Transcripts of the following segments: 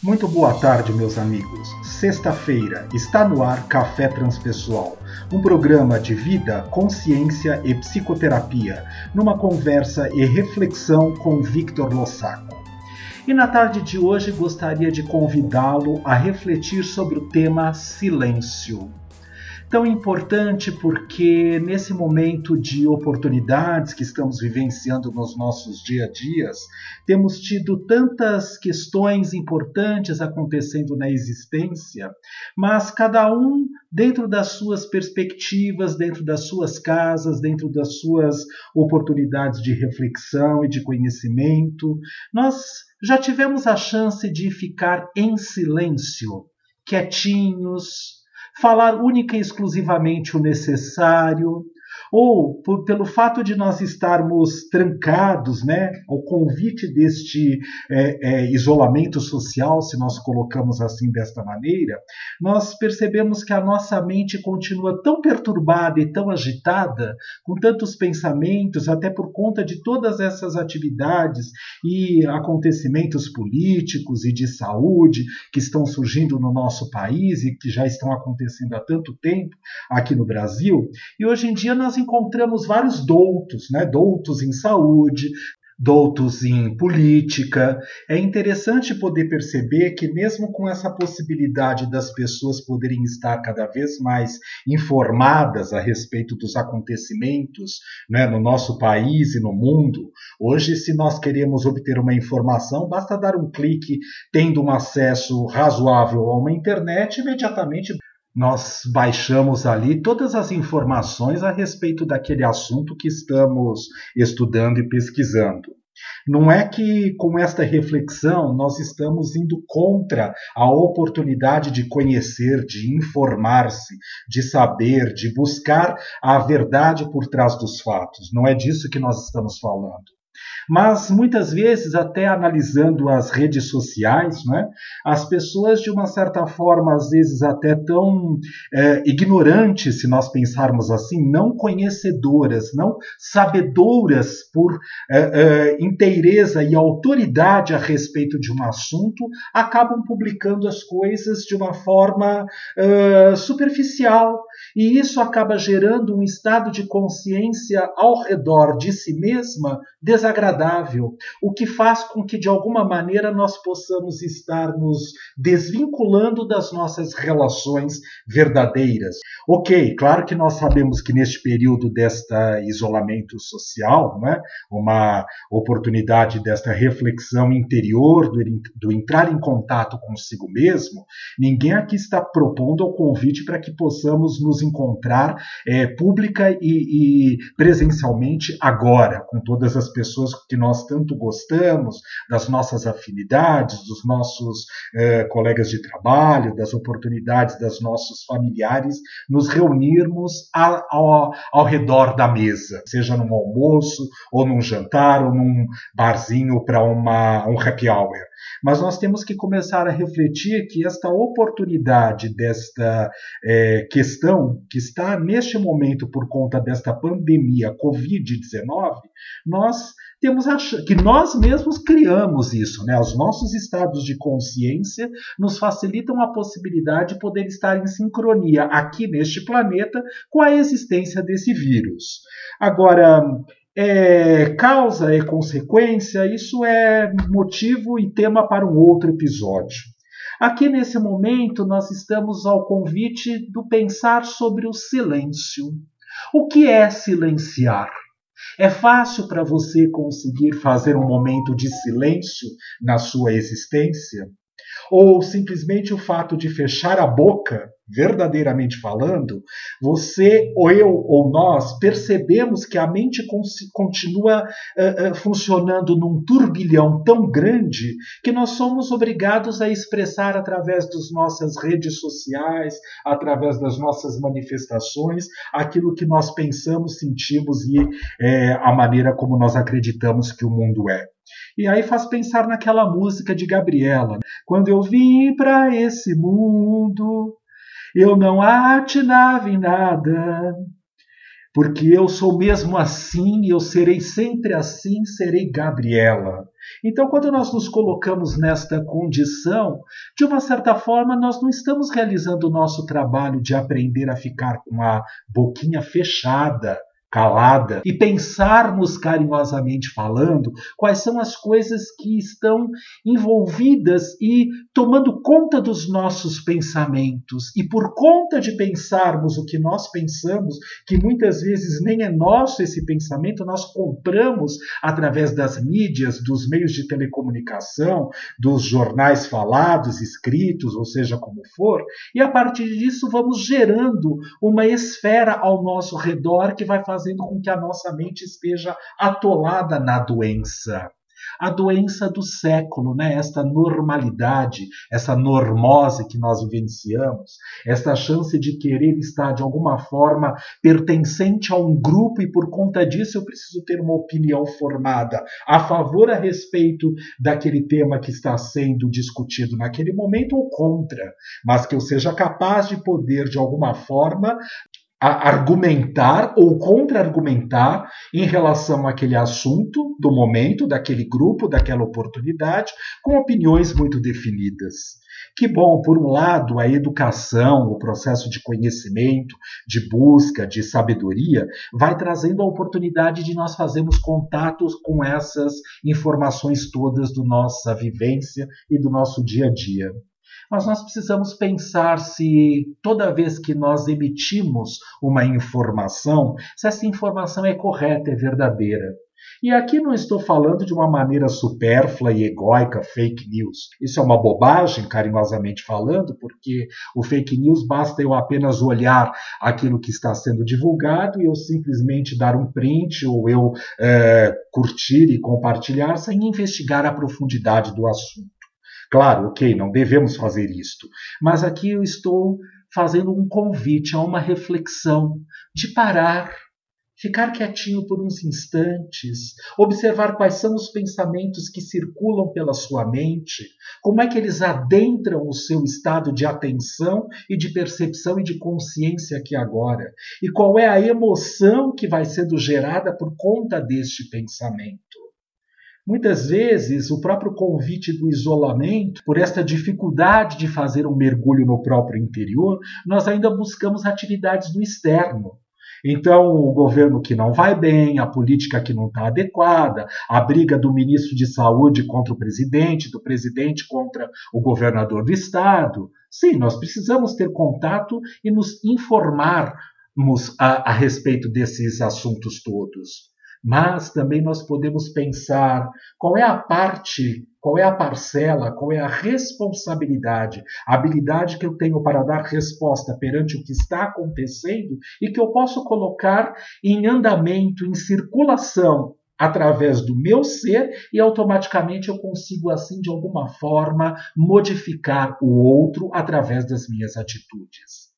Muito boa tarde, meus amigos. Sexta-feira está no ar Café Transpessoal, um programa de vida, consciência e psicoterapia, numa conversa e reflexão com Victor Lossaco. E na tarde de hoje gostaria de convidá-lo a refletir sobre o tema silêncio tão importante porque nesse momento de oportunidades que estamos vivenciando nos nossos dia a dias, temos tido tantas questões importantes acontecendo na existência, mas cada um dentro das suas perspectivas, dentro das suas casas, dentro das suas oportunidades de reflexão e de conhecimento, nós já tivemos a chance de ficar em silêncio, quietinhos, falar única e exclusivamente o necessário, ou por, pelo fato de nós estarmos trancados, né, ao convite deste é, é, isolamento social, se nós colocamos assim desta maneira, nós percebemos que a nossa mente continua tão perturbada e tão agitada, com tantos pensamentos, até por conta de todas essas atividades e acontecimentos políticos e de saúde que estão surgindo no nosso país e que já estão acontecendo há tanto tempo aqui no Brasil. E hoje em dia nós encontramos vários doutos, né? doutos em saúde, doutos em política. É interessante poder perceber que, mesmo com essa possibilidade das pessoas poderem estar cada vez mais informadas a respeito dos acontecimentos né, no nosso país e no mundo, hoje, se nós queremos obter uma informação, basta dar um clique, tendo um acesso razoável a uma internet, imediatamente nós baixamos ali todas as informações a respeito daquele assunto que estamos estudando e pesquisando. Não é que com esta reflexão nós estamos indo contra a oportunidade de conhecer, de informar-se, de saber, de buscar a verdade por trás dos fatos. Não é disso que nós estamos falando. Mas muitas vezes, até analisando as redes sociais, né, as pessoas, de uma certa forma, às vezes até tão é, ignorantes, se nós pensarmos assim, não conhecedoras, não sabedoras por é, é, inteireza e autoridade a respeito de um assunto, acabam publicando as coisas de uma forma superficial. E isso acaba gerando um estado de consciência ao redor de si mesma desagradável agradável, o que faz com que de alguma maneira nós possamos estar nos desvinculando das nossas relações verdadeiras. Ok, claro que nós sabemos que neste período desta isolamento social, né, uma oportunidade desta reflexão interior, do, do entrar em contato consigo mesmo, ninguém aqui está propondo o convite para que possamos nos encontrar é, pública e, e presencialmente agora, com todas as pessoas que nós tanto gostamos, das nossas afinidades, dos nossos eh, colegas de trabalho, das oportunidades dos nossos familiares, nos reunirmos a, ao, ao redor da mesa, seja num almoço, ou num jantar, ou num barzinho para um happy hour. Mas nós temos que começar a refletir que esta oportunidade desta é, questão que está neste momento por conta desta pandemia Covid-19, nós temos que nós mesmos criamos isso, né? Os nossos estados de consciência nos facilitam a possibilidade de poder estar em sincronia aqui neste planeta com a existência desse vírus. Agora, é, causa e consequência, isso é motivo e tema para um outro episódio. Aqui nesse momento, nós estamos ao convite do pensar sobre o silêncio. O que é silenciar? É fácil para você conseguir fazer um momento de silêncio na sua existência? Ou simplesmente o fato de fechar a boca verdadeiramente falando, você ou eu ou nós percebemos que a mente continua uh, uh, funcionando num turbilhão tão grande que nós somos obrigados a expressar através das nossas redes sociais, através das nossas manifestações, aquilo que nós pensamos, sentimos e é, a maneira como nós acreditamos que o mundo é. E aí faz pensar naquela música de Gabriela. Quando eu vim para esse mundo, eu não atinava em nada, porque eu sou mesmo assim, eu serei sempre assim, serei Gabriela. Então, quando nós nos colocamos nesta condição, de uma certa forma, nós não estamos realizando o nosso trabalho de aprender a ficar com a boquinha fechada calada e pensarmos carinhosamente falando quais são as coisas que estão envolvidas e tomando conta dos nossos pensamentos. E por conta de pensarmos o que nós pensamos, que muitas vezes nem é nosso esse pensamento, nós compramos através das mídias, dos meios de telecomunicação, dos jornais falados, escritos, ou seja como for, e a partir disso vamos gerando uma esfera ao nosso redor que vai fazer fazendo com que a nossa mente esteja atolada na doença. A doença do século, né? esta normalidade, essa normose que nós vivenciamos, esta chance de querer estar de alguma forma pertencente a um grupo e por conta disso eu preciso ter uma opinião formada a favor a respeito daquele tema que está sendo discutido naquele momento ou contra, mas que eu seja capaz de poder de alguma forma argumentar ou contra-argumentar em relação àquele assunto do momento, daquele grupo, daquela oportunidade, com opiniões muito definidas. Que bom, por um lado, a educação, o processo de conhecimento, de busca, de sabedoria, vai trazendo a oportunidade de nós fazermos contatos com essas informações todas do nossa vivência e do nosso dia a dia mas nós precisamos pensar se toda vez que nós emitimos uma informação, se essa informação é correta, é verdadeira. E aqui não estou falando de uma maneira supérflua e egóica, fake news. Isso é uma bobagem, carinhosamente falando, porque o fake news basta eu apenas olhar aquilo que está sendo divulgado e eu simplesmente dar um print ou eu é, curtir e compartilhar sem investigar a profundidade do assunto. Claro, ok, não devemos fazer isto, mas aqui eu estou fazendo um convite a uma reflexão de parar, ficar quietinho por uns instantes, observar quais são os pensamentos que circulam pela sua mente, como é que eles adentram o seu estado de atenção e de percepção e de consciência aqui agora, e qual é a emoção que vai sendo gerada por conta deste pensamento. Muitas vezes, o próprio convite do isolamento, por esta dificuldade de fazer um mergulho no próprio interior, nós ainda buscamos atividades do externo. Então, o governo que não vai bem, a política que não está adequada, a briga do ministro de Saúde contra o presidente, do presidente contra o governador do estado. Sim, nós precisamos ter contato e nos informarmos a, a respeito desses assuntos todos mas também nós podemos pensar qual é a parte, qual é a parcela, qual é a responsabilidade, a habilidade que eu tenho para dar resposta perante o que está acontecendo e que eu posso colocar em andamento, em circulação através do meu ser e automaticamente eu consigo assim de alguma forma modificar o outro através das minhas atitudes.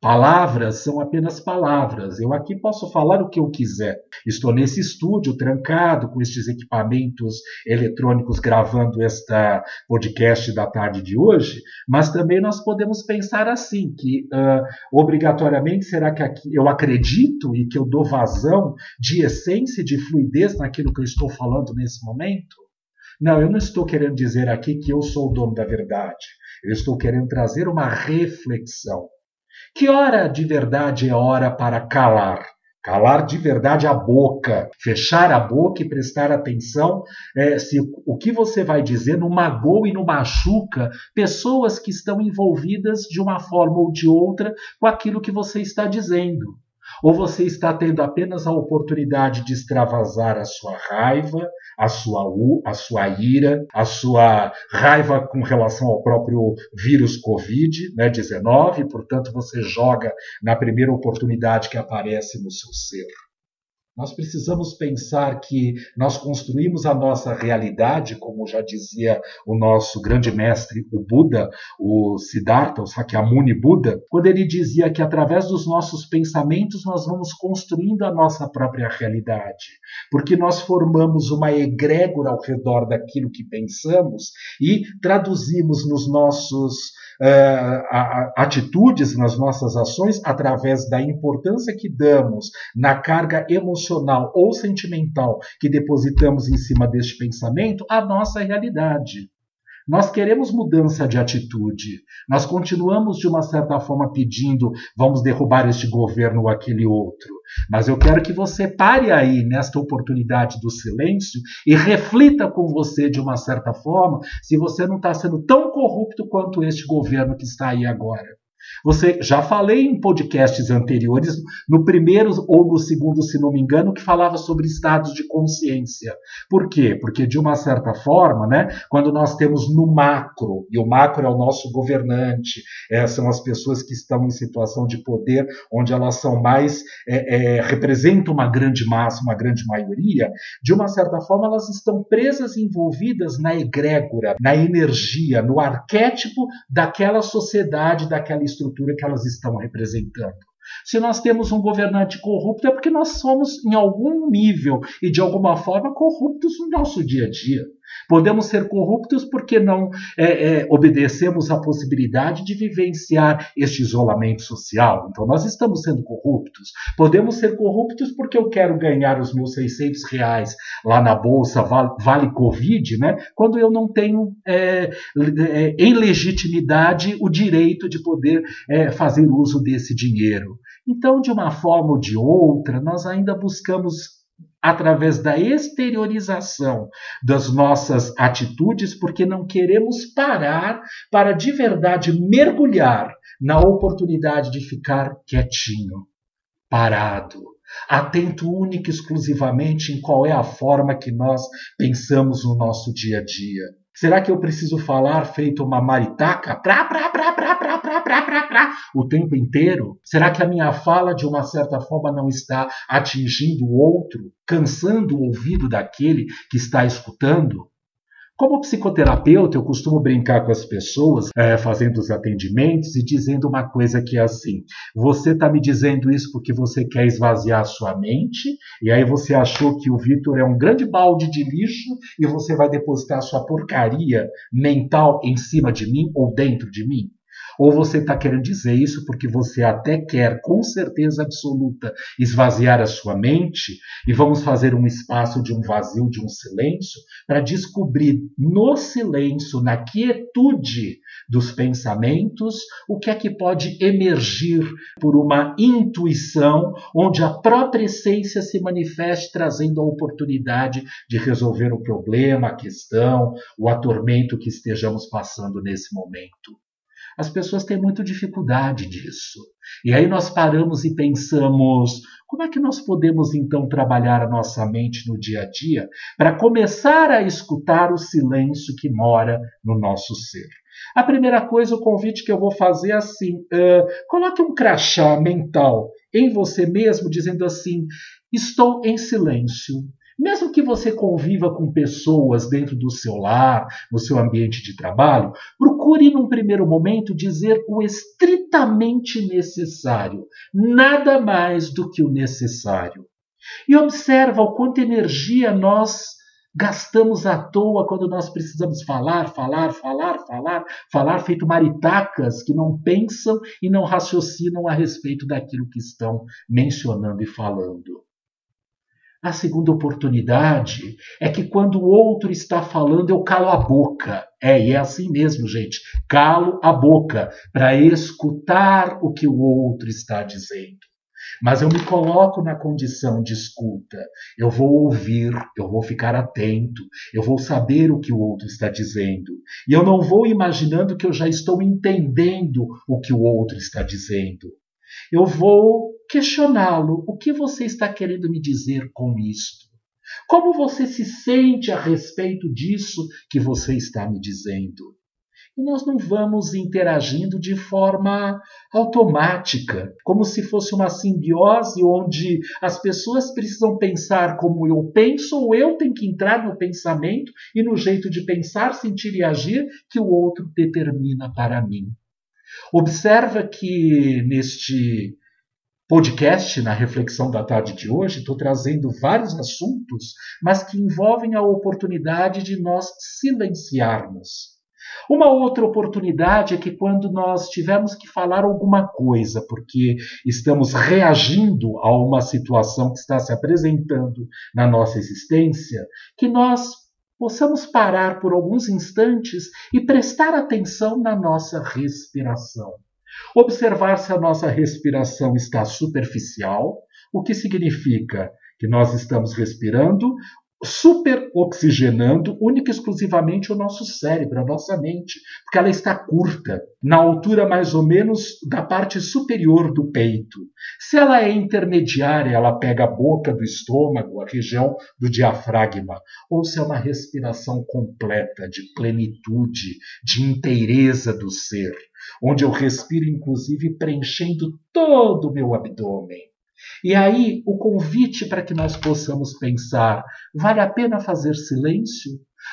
Palavras são apenas palavras. Eu aqui posso falar o que eu quiser. Estou nesse estúdio trancado com estes equipamentos eletrônicos gravando esta podcast da tarde de hoje, mas também nós podemos pensar assim que uh, obrigatoriamente será que aqui eu acredito e que eu dou vazão de essência, de fluidez naquilo que eu estou falando nesse momento? Não, eu não estou querendo dizer aqui que eu sou o dono da verdade. Eu estou querendo trazer uma reflexão. Que hora de verdade é hora para calar? Calar de verdade a boca, fechar a boca e prestar atenção é, se o que você vai dizer não magoa e não machuca pessoas que estão envolvidas de uma forma ou de outra com aquilo que você está dizendo. Ou você está tendo apenas a oportunidade de extravasar a sua raiva, a sua, a sua ira, a sua raiva com relação ao próprio vírus Covid-19, né, portanto você joga na primeira oportunidade que aparece no seu ser. Nós precisamos pensar que nós construímos a nossa realidade, como já dizia o nosso grande mestre, o Buda, o Siddhartha, o Sakyamuni Buda, quando ele dizia que através dos nossos pensamentos nós vamos construindo a nossa própria realidade, porque nós formamos uma egrégora ao redor daquilo que pensamos e traduzimos nos nossos atitudes, nas nossas ações, através da importância que damos na carga emocional ou sentimental que depositamos em cima deste pensamento, à nossa realidade. Nós queremos mudança de atitude. Nós continuamos, de uma certa forma, pedindo vamos derrubar este governo ou aquele outro. Mas eu quero que você pare aí nesta oportunidade do silêncio e reflita com você, de uma certa forma, se você não está sendo tão corrupto quanto este governo que está aí agora. Você já falei em podcasts anteriores, no primeiro ou no segundo, se não me engano, que falava sobre estados de consciência. Por quê? Porque de uma certa forma, né, quando nós temos no macro, e o macro é o nosso governante, é, são as pessoas que estão em situação de poder, onde elas são mais é, é, representam uma grande massa, uma grande maioria, de uma certa forma elas estão presas, envolvidas na egrégora, na energia, no arquétipo daquela sociedade, daquela estrutura que elas estão representando. Se nós temos um governante corrupto, é porque nós somos, em algum nível e de alguma forma, corruptos no nosso dia a dia. Podemos ser corruptos porque não é, é, obedecemos à possibilidade de vivenciar este isolamento social. Então, nós estamos sendo corruptos. Podemos ser corruptos porque eu quero ganhar os meus 600 reais lá na bolsa, vale, Covid, né? quando eu não tenho é, é em legitimidade o direito de poder é, fazer uso desse dinheiro. Então, de uma forma ou de outra, nós ainda buscamos através da exteriorização das nossas atitudes, porque não queremos parar para de verdade mergulhar na oportunidade de ficar quietinho, parado, atento única e exclusivamente em qual é a forma que nós pensamos no nosso dia a dia. Será que eu preciso falar feito uma maritaca? Pra, pra, pra, pra, pra, pra, pra, pra, pra, o tempo inteiro? Será que a minha fala, de uma certa forma, não está atingindo o outro, cansando o ouvido daquele que está escutando? Como psicoterapeuta, eu costumo brincar com as pessoas, é, fazendo os atendimentos e dizendo uma coisa que é assim: você está me dizendo isso porque você quer esvaziar a sua mente, e aí você achou que o Vitor é um grande balde de lixo e você vai depositar sua porcaria mental em cima de mim ou dentro de mim? Ou você está querendo dizer isso porque você até quer, com certeza absoluta, esvaziar a sua mente e vamos fazer um espaço de um vazio, de um silêncio, para descobrir no silêncio, na quietude dos pensamentos, o que é que pode emergir por uma intuição, onde a própria essência se manifeste, trazendo a oportunidade de resolver o problema, a questão, o atormento que estejamos passando nesse momento. As pessoas têm muita dificuldade disso. E aí nós paramos e pensamos: como é que nós podemos então trabalhar a nossa mente no dia a dia para começar a escutar o silêncio que mora no nosso ser? A primeira coisa, o convite que eu vou fazer é assim: uh, coloque um crachá mental em você mesmo, dizendo assim: estou em silêncio. Mesmo que você conviva com pessoas dentro do seu lar, no seu ambiente de trabalho, procure num primeiro momento dizer o estritamente necessário, nada mais do que o necessário. E observa o quanto energia nós gastamos à toa quando nós precisamos falar, falar, falar, falar, falar feito maritacas que não pensam e não raciocinam a respeito daquilo que estão mencionando e falando. A segunda oportunidade é que quando o outro está falando, eu calo a boca. É, e é assim mesmo, gente. Calo a boca para escutar o que o outro está dizendo. Mas eu me coloco na condição de escuta. Eu vou ouvir, eu vou ficar atento, eu vou saber o que o outro está dizendo. E eu não vou imaginando que eu já estou entendendo o que o outro está dizendo. Eu vou questioná-lo. O que você está querendo me dizer com isto? Como você se sente a respeito disso que você está me dizendo? E nós não vamos interagindo de forma automática, como se fosse uma simbiose onde as pessoas precisam pensar como eu penso, ou eu tenho que entrar no pensamento e no jeito de pensar, sentir e agir que o outro determina para mim. Observa que neste podcast, na reflexão da tarde de hoje, estou trazendo vários assuntos, mas que envolvem a oportunidade de nós silenciarmos. Uma outra oportunidade é que quando nós tivermos que falar alguma coisa, porque estamos reagindo a uma situação que está se apresentando na nossa existência, que nós possamos parar por alguns instantes e prestar atenção na nossa respiração. Observar se a nossa respiração está superficial, o que significa que nós estamos respirando superoxigenando única e exclusivamente o nosso cérebro, a nossa mente, porque ela está curta, na altura mais ou menos da parte superior do peito. Se ela é intermediária, ela pega a boca do estômago, a região do diafragma, ou se é uma respiração completa, de plenitude, de inteireza do ser, onde eu respiro inclusive preenchendo todo o meu abdômen. E aí, o convite para que nós possamos pensar: vale a pena fazer silêncio?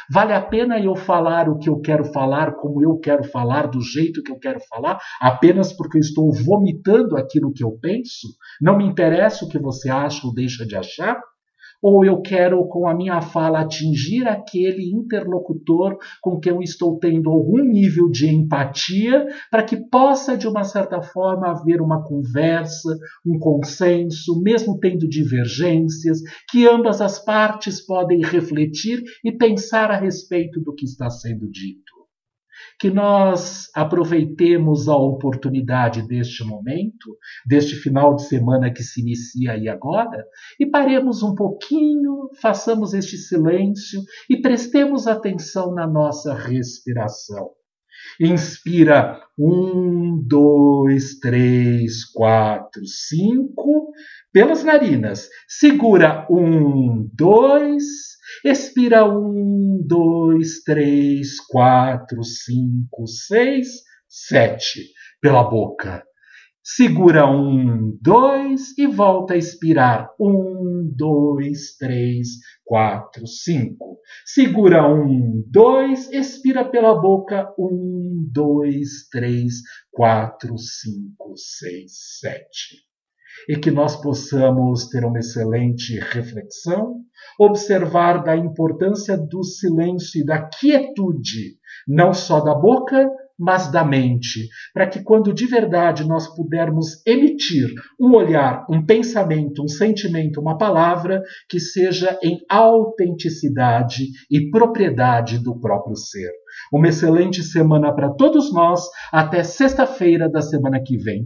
Vale a pena eu falar o que eu quero falar, como eu quero falar, do jeito que eu quero falar, apenas porque eu estou vomitando aquilo que eu penso? Não me interessa o que você acha ou deixa de achar? Ou eu quero, com a minha fala, atingir aquele interlocutor com quem eu estou tendo algum nível de empatia, para que possa, de uma certa forma, haver uma conversa, um consenso, mesmo tendo divergências, que ambas as partes podem refletir e pensar a respeito do que está sendo dito que nós aproveitemos a oportunidade deste momento, deste final de semana que se inicia aí agora, e paremos um pouquinho, façamos este silêncio e prestemos atenção na nossa respiração. Inspira um, dois, três, quatro, cinco pelas narinas. Segura um, dois Expira um, dois, três, quatro, cinco, seis, sete pela boca. Segura um, dois e volta a expirar. Um, dois, três, quatro, cinco. Segura um, dois, expira pela boca. Um, dois, três, quatro, cinco, seis, sete e que nós possamos ter uma excelente reflexão, observar da importância do silêncio e da quietude, não só da boca, mas da mente, para que quando de verdade nós pudermos emitir um olhar, um pensamento, um sentimento, uma palavra que seja em autenticidade e propriedade do próprio ser. Uma excelente semana para todos nós, até sexta-feira da semana que vem.